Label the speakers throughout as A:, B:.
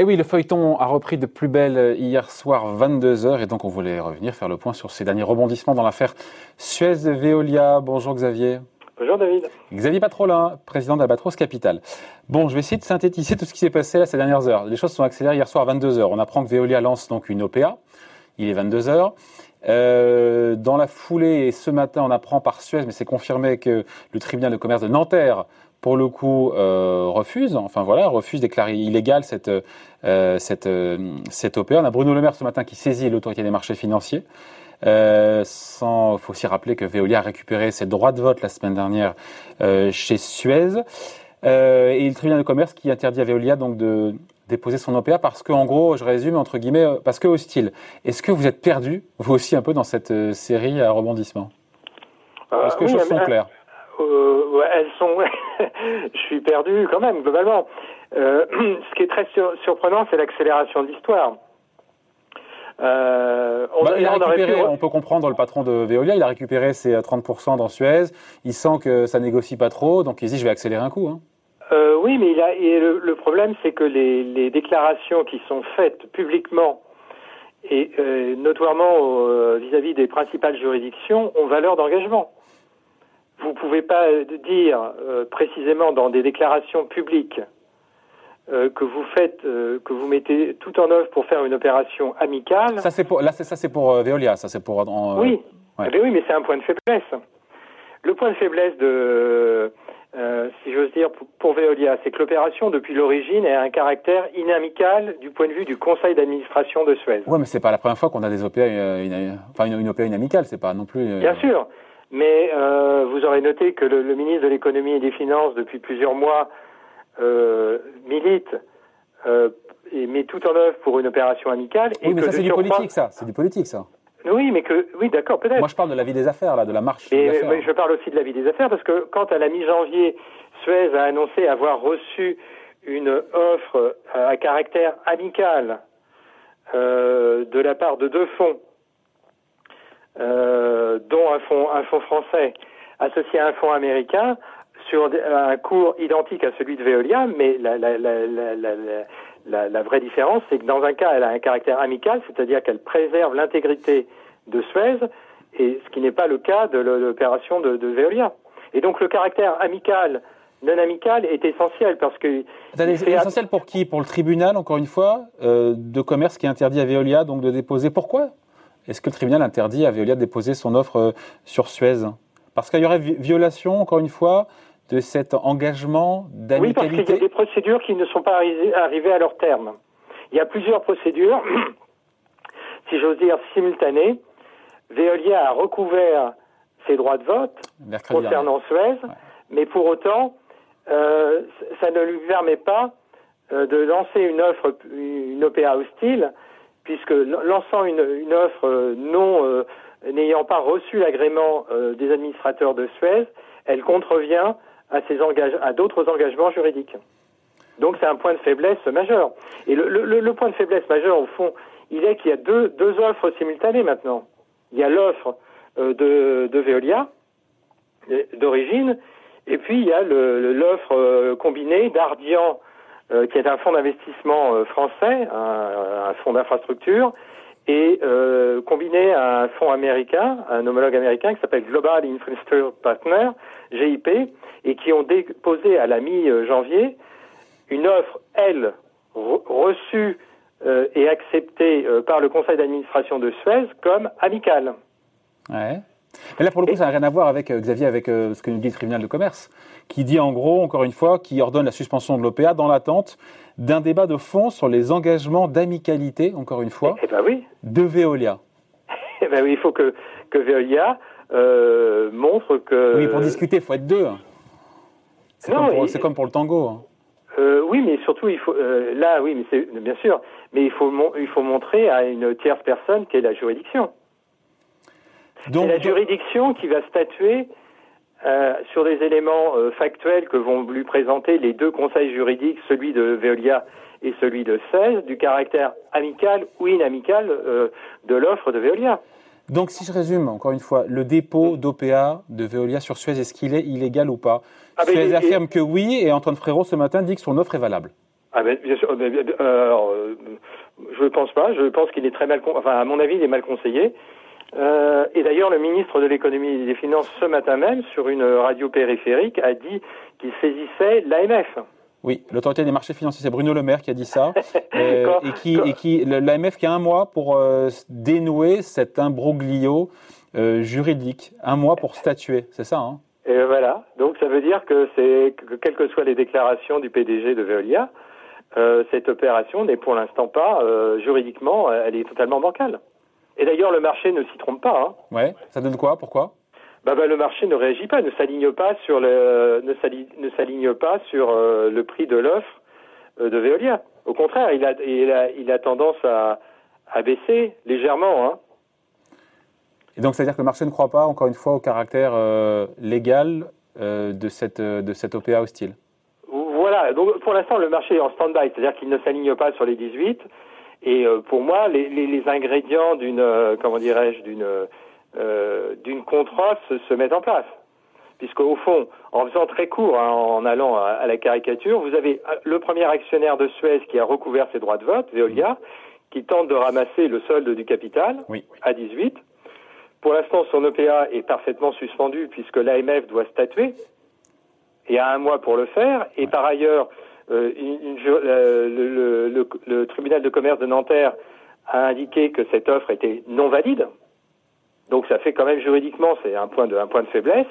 A: Et oui, le feuilleton a repris de plus belle hier soir 22h et donc on voulait revenir faire le point sur ces derniers rebondissements dans l'affaire Suez-Veolia. Bonjour Xavier.
B: Bonjour David.
A: Xavier Patrolin, président d'Albatros Capital. Bon, je vais essayer de synthétiser tout ce qui s'est passé là ces dernières heures. Les choses sont accélérées hier soir à 22h. On apprend que Veolia lance donc une OPA. Il est 22h. Euh, dans la foulée, et ce matin, on apprend par Suez, mais c'est confirmé que le tribunal de commerce de Nanterre pour le coup, euh, refuse, enfin voilà, refuse déclarer illégale cette, euh, cette, euh, cette OPA. On a Bruno Le Maire ce matin qui saisit l'autorité des marchés financiers. Euh, sans, faut aussi rappeler que Veolia a récupéré ses droits de vote la semaine dernière euh, chez Suez. Euh, et le tribunal de commerce qui interdit à Veolia donc de déposer son OPA parce que, en gros, je résume entre guillemets, parce que hostile. Est-ce que vous êtes perdu, vous aussi, un peu dans cette série à rebondissement Est-ce que les choses sont claires?
B: Euh, elles sont. je suis perdu quand même globalement. Euh, ce qui est très surprenant, c'est l'accélération de l'histoire.
A: Euh, on, bah, on, peut comprendre le patron de Veolia, il a récupéré ses 30% dans Suez. Il sent que ça négocie pas trop, donc il dit je vais accélérer un coup. Hein.
B: Euh, oui, mais il a, le, problème, c'est que les, les, déclarations qui sont faites publiquement et euh, notoirement vis-à-ve -vis des principales juridictions ont valeur d'engagement vous ne pouvez pas dire euh, précisément dans des déclarations publiques euh, que vous faites, euh, que vous mettez tout en œuvre pour faire une opération amicale.
A: Ça c'est pour, là ça c'est pour Veolia, ça c'est pour.
B: oui, eh oui, mais c'est un point de faiblesse. Le point de faiblesse de, si j'ose dire, pour Veolia, c'est que l'opération depuis l'origine a un caractère inamical du point de vue du conseil d'administration de Suez.
A: Oui, mais c'est pas la première fois qu'on a des OPA, enfin une, une OPA inamicale, c'est pas non plus.
B: Bien sûr. Mais euh, vous aurez noté que le, le, ministre de l'économie et des finances, depuis plusieurs mois, euh, milite euh, et met tout en œuvre pour une opération amicale.
A: Oui, mais ça c'est du politique, ça. C'est du politique, ça.
B: Oui, mais que oui, d'accord, peut-être.
A: Moi, je parle de la vie des affaires, là, de la marche.
B: Mais, mais je parle aussi de la vie des affaires parce que quand à la mi-janvier, Suez a annoncé avoir reçu une offre à caractère amical euh, de la part de deux fonds euh, dont un fonds, un fonds français associé à un fonds américain sur un cours identique à celui de Veolia, mais la, la, la, la vraie différence, c'est que dans un cas, elle a un caractère amical, c'est-à-dire qu'elle préserve l'intégrité de Suez, et ce qui n'est pas le cas de l'opération de, de, Veolia. Et donc le caractère amical, non amical, est essentiel parce que.
A: C'est essentiel pour qui? Pour le tribunal, encore une fois, euh, de commerce qui interdit à Veolia donc de déposer? Pourquoi? Est-ce que le tribunal interdit à Veolia de déposer son offre euh, sur Suez? Parce qu'il y aurait violation, encore une fois, de cet engagement d'amicalité.
B: Oui, parce qu'il y a des procédures qui ne sont pas arrivées à leur terme. Il y a plusieurs procédures, si j'ose dire, simultanées. Veolia a recouvert ses droits de vote concernant Suez, mais pour autant, euh, ça ne lui permet pas euh, de lancer une offre, une OPA hostile, puisque lançant une, une offre euh, non euh, n'ayant pas reçu l'agrément euh, des administrateurs de Suez, elle contrevient à, à d'autres engagements juridiques. Donc c'est un point de faiblesse majeur. Et le, le, le, point de faiblesse majeur, au fond, il est qu'il y a deux, deux offres simultanées maintenant. Il y a l'offre de, de Veolia, d'origine, et puis il y a l'offre combinée d'Ardian euh, qui est un fonds d'investissement euh, français, un, un fonds d'infrastructure, et euh, combiné à un fonds américain, un homologue américain qui s'appelle Global Infrastructure Partner, GIP, et qui ont déposé à la mi-janvier une offre, elle, reçue et acceptée par le conseil d'administration de Suez comme amicale.
A: Ouais. Mais là, pour le coup, ça n'a rien à voir avec, euh, Xavier, avec euh, ce que nous dit le tribunal de commerce, qui dit en gros, encore une fois, qui ordonne la suspension de l'OPA dans l'attente d'un débat de fond sur les engagements d'amicalité, encore une fois,
B: eh ben oui.
A: de Veolia.
B: Eh ben oui, il faut que, que Veolia euh, montre que...
A: Oui, pour discuter, il faut être deux. C'est comme, comme, pour le tango. Hein.
B: Oui, mais surtout, il faut là, oui, mais c'est bien sûr, mais il faut il faut montrer à une tierce personne qu'est la juridiction. C'est la juridiction qui va statuer euh, sur des éléments euh, factuels que vont lui présenter les deux conseils juridiques, celui de Veolia et celui de 16, du caractère amical ou inamical euh, de l'offre de Veolia.
A: Donc si je résume encore une fois, le dépôt d'OPA de Veolia sur Suez, est-ce qu'il est illégal ou pas? Ah, Suez affirme que oui et Antoine Frérot ce matin dit que son offre est valable.
B: ah ben, bien sûr. alors, je ne pense pas. Je pense qu'il est très mal. Enfin, à mon avis, il est mal conseillé. Euh, et d'ailleurs, le ministre de l'économie et des finances, ce matin même, sur une radio périphérique, a dit qu'il saisissait l'AMF.
A: Oui, l'autorité des marchés financiers, c'est Bruno Le Maire qui a dit ça. euh, et qui, et qui l'AMF qui a un mois pour euh, dénouer cet imbroglio juridique. Un mois pour statuer, c'est ça, hein?
B: Et voilà. Donc ça veut dire que c'est que quelles que soient les déclarations du PDG de Veolia, cette opération n'est pour l'instant pas juridiquement, elle est totalement bancale. Et d'ailleurs, le marché ne s'y trompe pas. Hein.
A: Ouais, ça donne quoi? Pourquoi?
B: Bah, bah, le marché ne réagit pas, ne s'aligne pas sur le, ne s'aligne pas sur euh, le prix de l'offre euh, de Veolia. Au contraire, il a, il a, il a tendance à, à baisser légèrement. Hein.
A: Et donc, c'est-à-dire que le marché ne croit pas, encore une fois, au caractère euh, légal de cette de cette OPA hostile?
B: Voilà. Donc, pour l'instant, le marché est en stand-by, c'est-à-dire qu'il ne s'aligne pas sur les 18. Et euh, pour moi, les, les, les ingrédients d'une, euh, comment dirais-je, d'une euh, d'une contre-offre se, mettent en place. Puisque au fond, en faisant très court, hein, en allant à, la caricature, vous avez le premier actionnaire de Suez qui a recouvert ses droits de vote, Veolia, qui tente de ramasser le solde du capital à 18. Pour l'instant, son EPA est parfaitement suspendu puisque l'AMF doit statuer et a un mois pour le faire. Et par ailleurs, euh, le, le, tribunal de commerce de Nanterre a indiqué que cette offre était non valide. Donc ça fait quand même juridiquement, c'est un point de, faiblesse.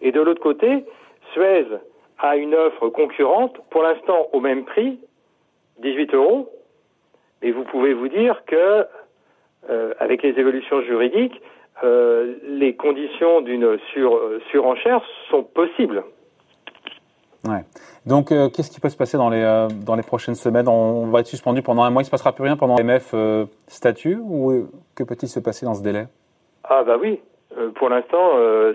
B: Et de l'autre côté, Suez a une offre concurrente, pour l'instant au même prix, 18 euros. Et vous pouvez vous dire que, euh, avec les évolutions juridiques, euh, les conditions d'une sur, surenchère sont possibles.
A: Ouais. Donc, euh, qu'est-ce qui peut se passer dans les, euh, dans les prochaines semaines? On, va être suspendu pendant un mois, il ne se passera plus rien pendant l'MF euh, statut ou que peut-il se passer dans ce délai?
B: Ah bah oui, pour l'instant,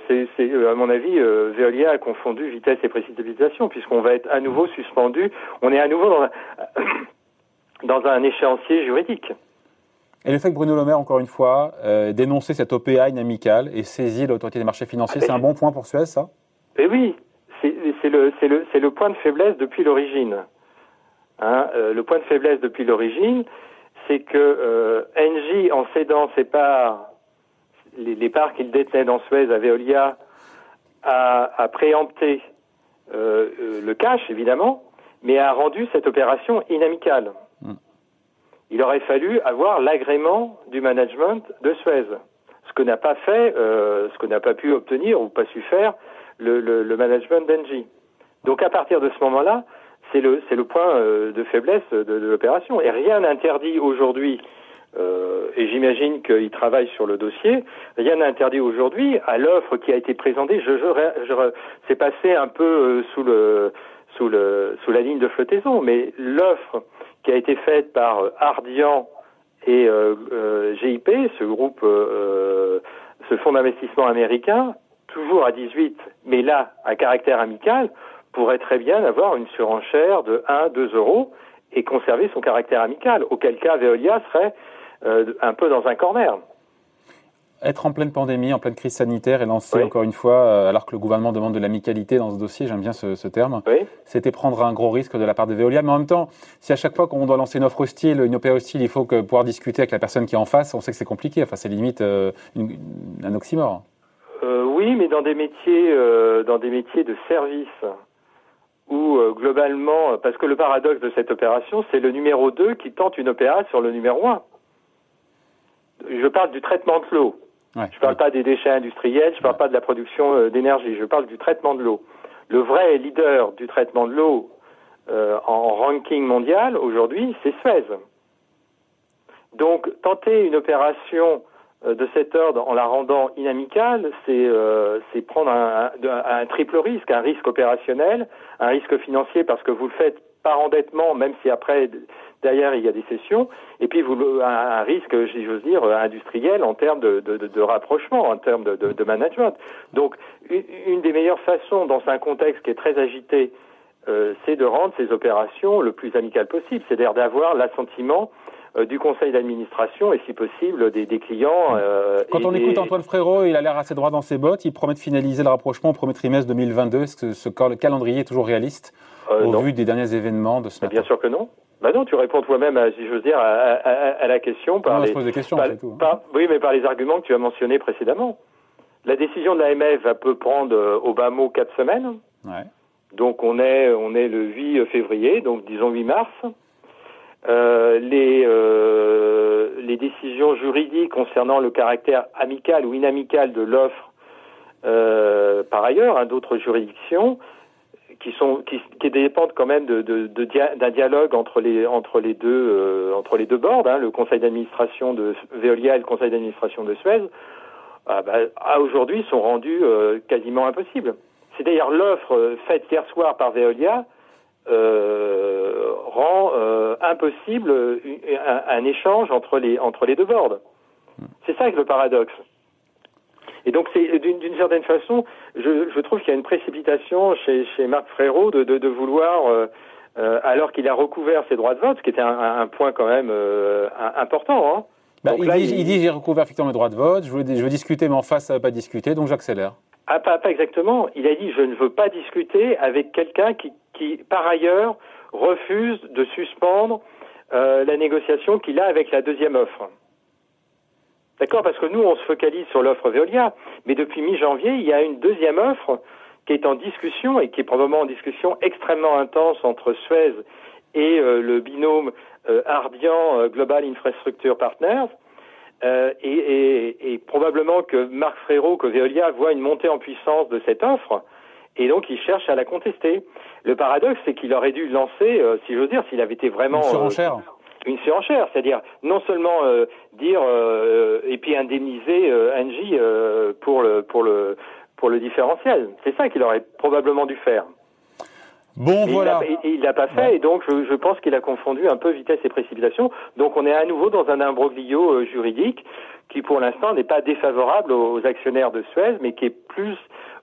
B: c'est, à mon avis, Veolia a confondu vitesse et précipitation puisqu'on va être à nouveau suspendu, on est à nouveau dans un, dans un échéancier juridique.
A: Et le fait que Bruno Le Maire, encore une fois, dénoncer cette OPA inamicale et saisir l'autorité des marchés financiers, ah, c'est un bon point pour Suez, ça?
B: Eh oui, c'est le, le, le, point de faiblesse depuis l'origine. Hein, euh, le point de faiblesse depuis l'origine, c'est que euh, Engie, en cédant ses parts, les, parts qu'il détenait dans Suez à Veolia, a, a préempté euh, euh, le cash, évidemment, mais a rendu cette opération inamicale. Hmm. Il aurait fallu avoir l'agrément du management de Suez, ce que n'a pas fait, ce que n'a pas pu obtenir ou pas su faire le, le, le management d'Engie. Donc à partir de ce moment-là, c'est le, le point euh, de faiblesse de, de l'opération. Et rien n'interdit aujourd'hui, euh, et j'imagine qu'il travaille sur le dossier, rien n'interdit aujourd'hui à l'offre qui a été présentée. Je, je, je c'est passé un peu euh, sous le sous le sous la ligne de flottaison, mais l'offre qui a été faite par euh, Ardian et GIP, ce groupe, ce fonds d'investissement américain, toujours à 18, mais là, à caractère amical, pourrait très bien avoir une surenchère de 1, 2 euros et conserver son caractère amical, auquel cas Veolia serait euh, un peu dans un corner.
A: Être en pleine pandémie, en pleine crise sanitaire et lancer encore une fois, euh, alors que le gouvernement demande de l'amicalité dans ce dossier, j'aime bien ce, terme, c'était prendre un gros risque de la part de Veolia. Mais en même temps, si à chaque fois qu'on doit lancer une offre hostile, une OPA hostile, il faut que, pouvoir discuter avec la personne qui est en face, on sait que c'est compliqué. Enfin, c'est limite euh, un oxymore.
B: Oui, mais dans des métiers, dans des métiers de service où euh, globalement, parce que le paradoxe de cette opération, c'est le numéro 2 qui tente une OPA sur le numéro 1. Je parle du traitement de l'eau. je ne parle pas des déchets industriels, je ne parle pas de la production euh, d'énergie, je parle du traitement de l'eau. Le vrai leader du traitement de l'eau euh, en ranking mondial aujourd'hui, c'est Suez. Donc tenter une opération euh, de cet ordre en la rendant inamicale, c'est euh, prendre un, un, triple risque, un risque opérationnel, un risque financier parce que vous le faites par endettement, même si après derrière il y a des cessions, et puis vous, un, risque, si j'ose dire, industriel en termes de, de, de, rapprochement, en termes de, management. Donc une, des meilleures façons dans un contexte qui est très agité, euh, c'est de rendre ces opérations le plus amicales possible, c'est-à-dire d'avoir l'assentiment euh, du conseil d'administration et si possible des, clients.
A: Euh, Quand on écoute Antoine Frérot, il a l'air assez droit dans ses bottes. Il promet de finaliser le rapprochement au premier trimestre 2022. Est-ce que ce calendrier est toujours réaliste euh, au vu des derniers événements de ce matin
B: Bien sûr que non. Bah non, tu réponds toi-même, si j'ose dire, à, la question
A: par les, des questions, tout,
B: hein. oui, mais par les arguments que tu as mentionnés précédemment. La décision de l'AMF va peut prendre au bas mot quatre semaines. Ouais. Donc on est on est le 8 février, donc disons 8 mars. Euh, les, euh, les décisions juridiques concernant le caractère amical ou inamical de l'offre, euh, par ailleurs, hein, d'autres juridictions, qui dépendent quand même d'un dialogue entre les deux entre hein, le conseil d'administration de Veolia et le conseil d'administration de Suez, ah, bah, à aujourd'hui sont rendus quasiment impossibles. C'est d'ailleurs l'offre faite hier soir par Veolia euh, rend euh, impossible un, échange entre les, entre les deux boards. C'est ça le paradoxe. Et donc, c'est d'une certaine façon, je, je trouve qu'il y a une précipitation chez, chez Marc Frérot de, de, de vouloir, euh, euh alors qu'il a recouvert ses droits de vote, ce qui était un, un point quand même euh, important. Hein.
A: Bah, il, dit, il, dit, j'ai recouvert effectivement mes droits de vote, je veux, je veux discuter, mais en face, ça ne va pas discuter, donc j'accélère.
B: Ah, pas, exactement. Il a dit, je ne veux pas discuter avec quelqu'un qui, par ailleurs, refuse de suspendre euh, la négociation qu'il a avec la deuxième offre. D'accord Parce que nous, on se focalise sur l'offre Veolia, mais depuis mi-janvier, il y a une deuxième offre qui est en discussion et qui est probablement en discussion extrêmement intense entre Suez et euh, le binôme euh, Ardian Global Infrastructure Partners. Euh, et, et, et, probablement que Marc Frérot, que Veolia voit une montée en puissance de cette offre, et donc il cherche à la contester. Le paradoxe, c'est qu'il aurait dû lancer, euh, si j'ose dire, s'il avait été vraiment...
A: Une surenchère euh,
B: Une surenchère, c'est-à-dire non seulement euh, dire et puis indemniser Angie pour le pour le pour le différentiel. C'est ça qu'il aurait probablement dû faire.
A: Bon, voilà.
B: Il l'a pas fait, et donc je, je pense qu'il a confondu un peu vitesse et précipitation. Donc on est à nouveau dans un imbroglio juridique qui, pour l'instant, n'est pas défavorable aux actionnaires de Suez, mais qui est plus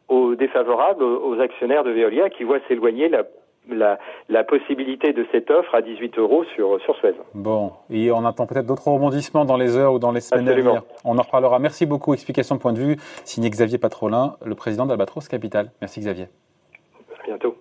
B: aux défavorables aux actionnaires de Veolia qui voient s'éloigner la, la, la, possibilité de cette offre à 18 euros sur, sur Suez.
A: Bon, et on attend peut-être d'autres rebondissements dans les heures ou dans les semaines à venir. On en reparlera. Merci beaucoup. Explication de point de vue. Signé Xavier Patrolin, le président d'Albatros Capital. Merci Xavier.
B: À bientôt.